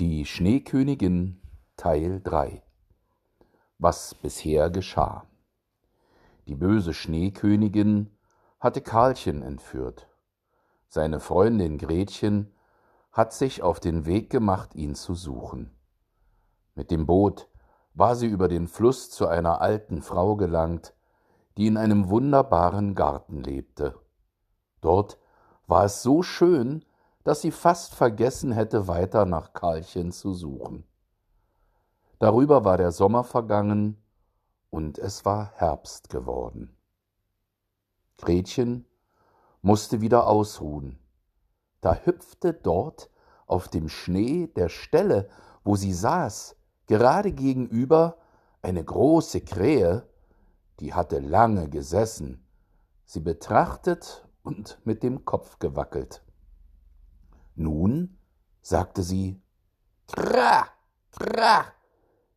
Die Schneekönigin Teil 3 Was bisher geschah Die böse Schneekönigin hatte Karlchen entführt. Seine Freundin Gretchen hat sich auf den Weg gemacht, ihn zu suchen. Mit dem Boot war sie über den Fluss zu einer alten Frau gelangt, die in einem wunderbaren Garten lebte. Dort war es so schön, dass sie fast vergessen hätte, weiter nach Karlchen zu suchen. Darüber war der Sommer vergangen und es war Herbst geworden. Gretchen musste wieder ausruhen. Da hüpfte dort auf dem Schnee der Stelle, wo sie saß, gerade gegenüber eine große Krähe, die hatte lange gesessen, sie betrachtet und mit dem Kopf gewackelt. Nun, sagte sie, Kra, Kra,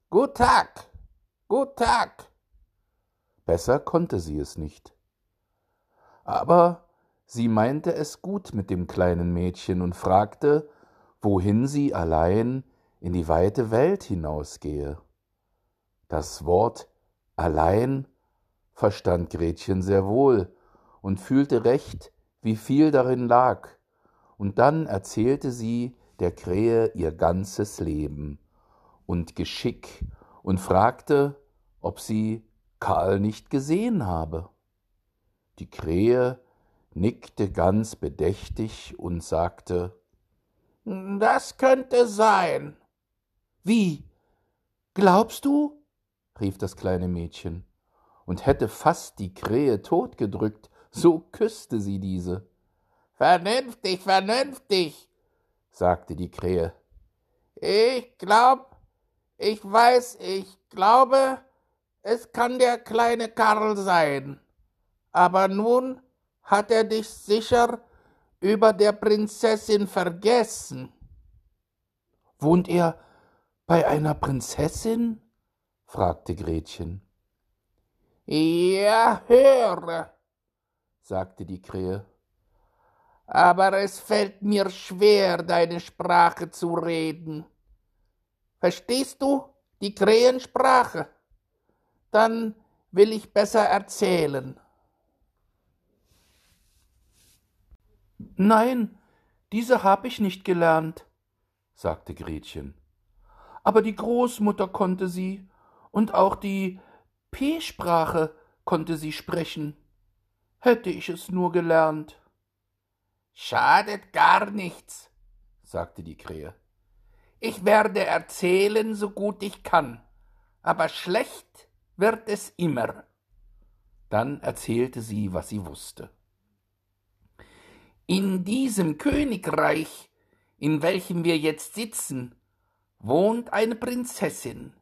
Gut Tag, Gut Tag. Besser konnte sie es nicht. Aber sie meinte es gut mit dem kleinen Mädchen und fragte, wohin sie allein in die weite Welt hinausgehe. Das Wort allein verstand Gretchen sehr wohl und fühlte recht, wie viel darin lag und dann erzählte sie der Krähe ihr ganzes Leben und Geschick und fragte, ob sie Karl nicht gesehen habe. Die Krähe nickte ganz bedächtig und sagte Das könnte sein. Wie? Glaubst du? rief das kleine Mädchen und hätte fast die Krähe totgedrückt, so küsste sie diese. Vernünftig, vernünftig, sagte die Krähe. Ich glaub, ich weiß, ich glaube, es kann der kleine Karl sein. Aber nun hat er dich sicher über der Prinzessin vergessen. Wohnt er bei einer Prinzessin? fragte Gretchen. Ja, höre, sagte die Krähe aber es fällt mir schwer, deine Sprache zu reden. Verstehst du die Krähensprache? Dann will ich besser erzählen. Nein, diese hab ich nicht gelernt, sagte Gretchen. Aber die Großmutter konnte sie, und auch die P-Sprache konnte sie sprechen. Hätte ich es nur gelernt. Schadet gar nichts, sagte die Krähe. Ich werde erzählen, so gut ich kann, aber schlecht wird es immer. Dann erzählte sie, was sie wusste. In diesem Königreich, in welchem wir jetzt sitzen, wohnt eine Prinzessin.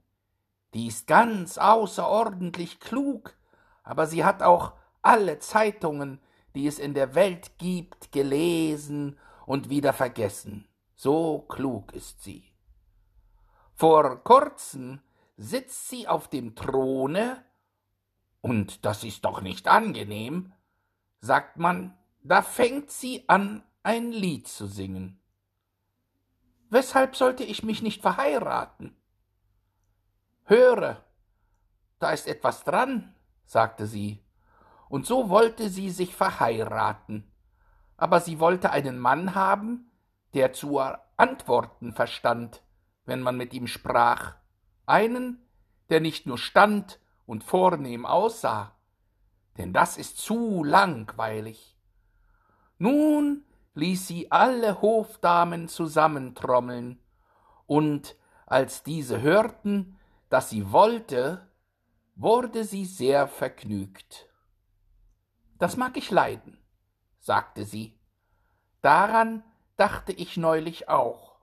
Die ist ganz außerordentlich klug, aber sie hat auch alle Zeitungen, die es in der Welt gibt, gelesen und wieder vergessen. So klug ist sie. Vor kurzem sitzt sie auf dem Throne, und das ist doch nicht angenehm, sagt man, da fängt sie an, ein Lied zu singen. Weshalb sollte ich mich nicht verheiraten? Höre, da ist etwas dran, sagte sie und so wollte sie sich verheiraten. Aber sie wollte einen Mann haben, der zu antworten verstand, wenn man mit ihm sprach, einen, der nicht nur stand und vornehm aussah, denn das ist zu langweilig. Nun ließ sie alle Hofdamen zusammentrommeln, und als diese hörten, dass sie wollte, wurde sie sehr vergnügt. Das mag ich leiden, sagte sie. Daran dachte ich neulich auch.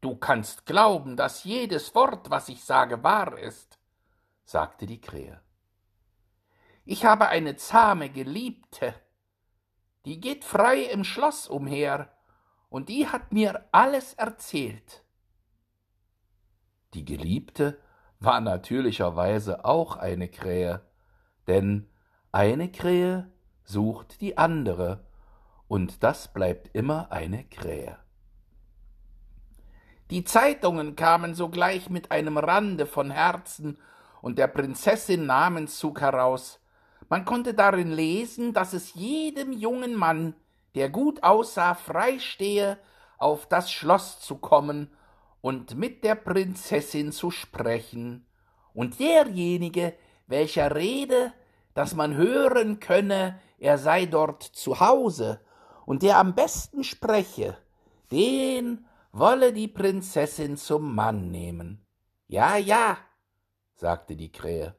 Du kannst glauben, dass jedes Wort, was ich sage, wahr ist, sagte die Krähe. Ich habe eine zahme Geliebte, die geht frei im Schloss umher, und die hat mir alles erzählt. Die Geliebte war natürlicherweise auch eine Krähe, denn eine Krähe sucht die andere, und das bleibt immer eine Krähe. Die Zeitungen kamen sogleich mit einem Rande von Herzen und der Prinzessin Namenszug heraus. Man konnte darin lesen, dass es jedem jungen Mann, der gut aussah, freistehe, auf das Schloss zu kommen und mit der Prinzessin zu sprechen, und derjenige, welcher rede, dass man hören könne, er sei dort zu Hause, und der am besten spreche, den wolle die Prinzessin zum Mann nehmen. Ja, ja, sagte die Krähe.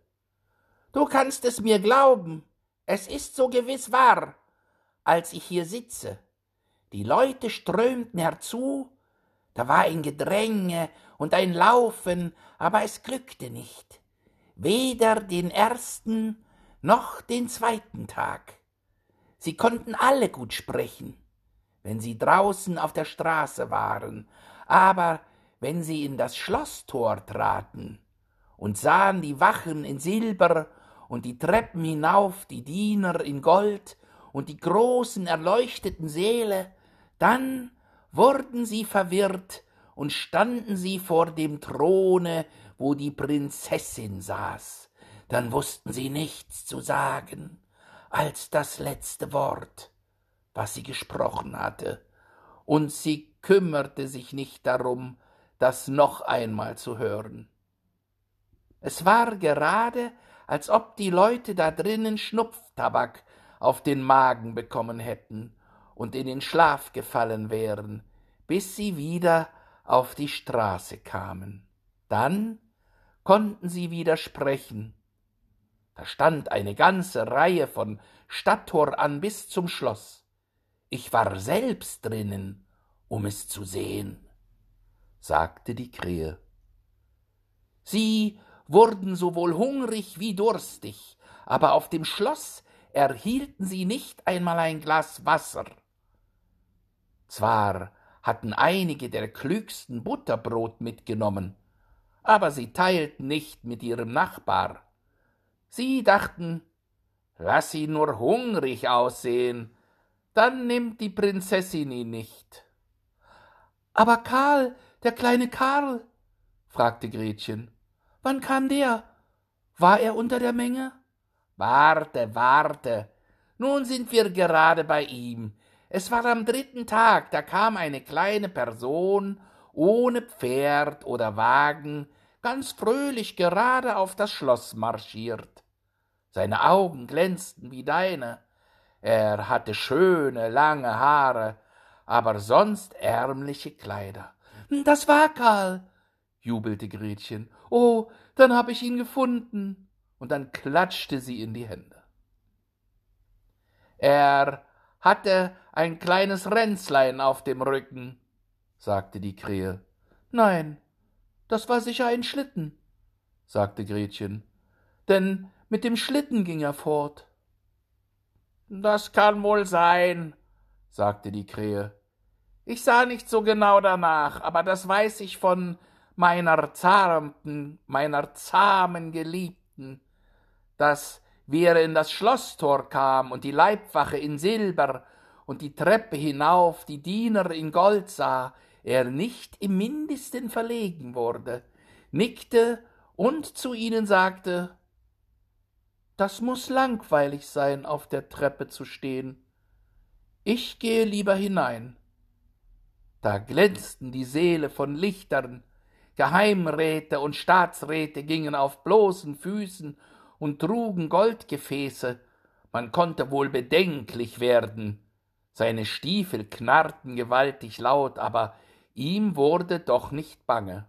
Du kannst es mir glauben, es ist so gewiss wahr, als ich hier sitze. Die Leute strömten herzu, da war ein Gedränge und ein Laufen, aber es glückte nicht, weder den ersten noch den zweiten Tag. Sie konnten alle gut sprechen, wenn sie draußen auf der Straße waren, aber wenn sie in das Schloßtor traten und sahen die Wachen in Silber und die Treppen hinauf die Diener in Gold und die großen erleuchteten Säle, dann wurden sie verwirrt und standen sie vor dem Throne, wo die Prinzessin saß. Dann wussten sie nichts zu sagen als das letzte Wort, was sie gesprochen hatte, und sie kümmerte sich nicht darum, das noch einmal zu hören. Es war gerade, als ob die Leute da drinnen Schnupftabak auf den Magen bekommen hätten und in den Schlaf gefallen wären, bis sie wieder auf die Straße kamen. Dann konnten sie wieder sprechen. Da stand eine ganze Reihe von Stadttor an bis zum Schloss. Ich war selbst drinnen, um es zu sehen, sagte die Krähe. Sie wurden sowohl hungrig wie durstig, aber auf dem Schloss erhielten sie nicht einmal ein Glas Wasser. Zwar hatten einige der klügsten Butterbrot mitgenommen, aber sie teilten nicht mit ihrem Nachbar. Sie dachten, lass ihn nur hungrig aussehen, dann nimmt die Prinzessin ihn nicht. Aber Karl, der kleine Karl, fragte Gretchen, wann kam der? War er unter der Menge? Warte, warte. Nun sind wir gerade bei ihm. Es war am dritten Tag, da kam eine kleine Person ohne Pferd oder Wagen ganz fröhlich gerade auf das Schloss marschiert. Seine Augen glänzten wie deine. Er hatte schöne, lange Haare, aber sonst ärmliche Kleider. Das war Karl, jubelte Gretchen. Oh, dann hab ich ihn gefunden. Und dann klatschte sie in die Hände. Er hatte ein kleines Ränzlein auf dem Rücken, sagte die Krähe. Nein, das war sicher ein Schlitten, sagte Gretchen, denn mit dem Schlitten ging er fort. Das kann wohl sein, sagte die Krähe. Ich sah nicht so genau danach, aber das weiß ich von meiner zarten, meiner zahmen Geliebten, dass wie er in das Schloßtor kam und die Leibwache in Silber und die Treppe hinauf die Diener in Gold sah, er nicht im mindesten verlegen wurde, nickte und zu ihnen sagte Das muss langweilig sein, auf der Treppe zu stehen. Ich gehe lieber hinein. Da glänzten die Seele von Lichtern, Geheimräte und Staatsräte gingen auf bloßen Füßen und trugen Goldgefäße, man konnte wohl bedenklich werden. Seine Stiefel knarrten gewaltig laut, aber ihm wurde doch nicht bange.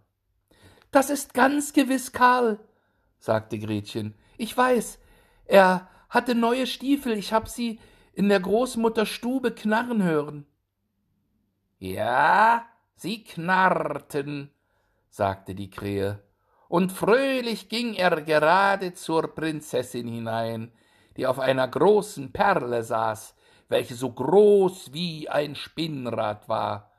Das ist ganz gewiss Karl, sagte Gretchen. Ich weiß, er hatte neue Stiefel, ich hab sie in der Großmutter Stube knarren hören. Ja, sie knarrten, sagte die Krähe und fröhlich ging er gerade zur Prinzessin hinein, die auf einer großen Perle saß, welche so groß wie ein Spinnrad war.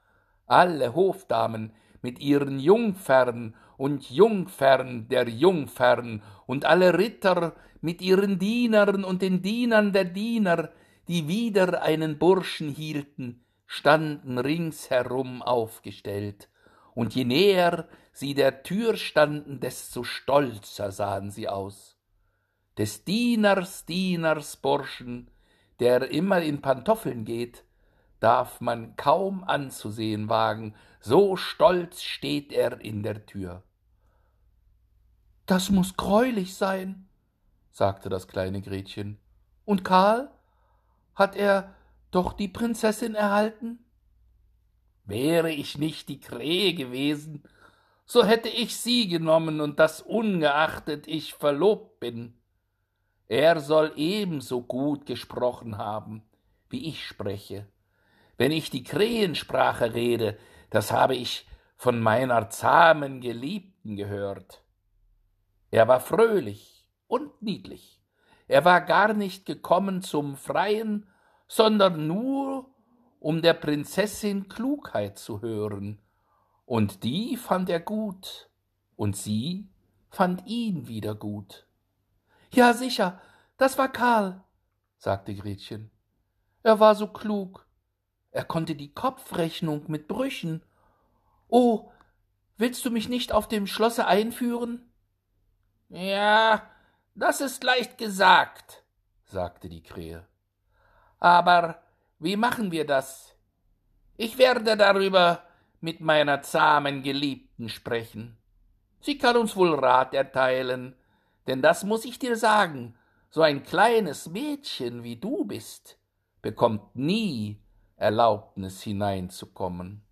Alle Hofdamen mit ihren Jungfern und Jungfern der Jungfern und alle Ritter mit ihren Dienern und den Dienern der Diener, die wieder einen Burschen hielten, standen ringsherum aufgestellt, und je näher sie der Tür standen, desto stolzer sahen sie aus. Des Dieners Dieners Burschen, der immer in Pantoffeln geht, darf man kaum anzusehen wagen, so stolz steht er in der Tür. Das muss greulich sein, sagte das kleine Gretchen. Und Karl? Hat er doch die Prinzessin erhalten? Wäre ich nicht die Krähe gewesen, so hätte ich sie genommen und das ungeachtet ich verlobt bin. Er soll ebenso gut gesprochen haben, wie ich spreche. Wenn ich die Krähensprache rede, das habe ich von meiner zahmen Geliebten gehört. Er war fröhlich und niedlich. Er war gar nicht gekommen zum Freien, sondern nur, um der Prinzessin Klugheit zu hören, und die fand er gut, und sie fand ihn wieder gut. Ja, sicher, das war Karl, sagte Gretchen. Er war so klug. Er konnte die Kopfrechnung mit Brüchen. Oh, willst du mich nicht auf dem Schlosse einführen? Ja, das ist leicht gesagt, sagte die Krähe. Aber wie machen wir das? Ich werde darüber mit meiner zahmen Geliebten sprechen. Sie kann uns wohl Rat erteilen, denn das muss ich dir sagen, so ein kleines Mädchen wie du bist, bekommt nie Erlaubnis hineinzukommen.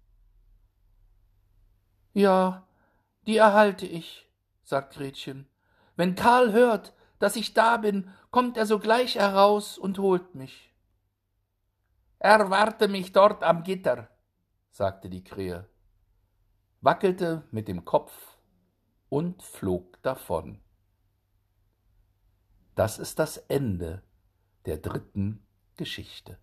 Ja, die erhalte ich, sagt Gretchen. Wenn Karl hört, dass ich da bin, kommt er sogleich heraus und holt mich. Erwarte mich dort am Gitter, sagte die Krähe, wackelte mit dem Kopf und flog davon. Das ist das Ende der dritten Geschichte.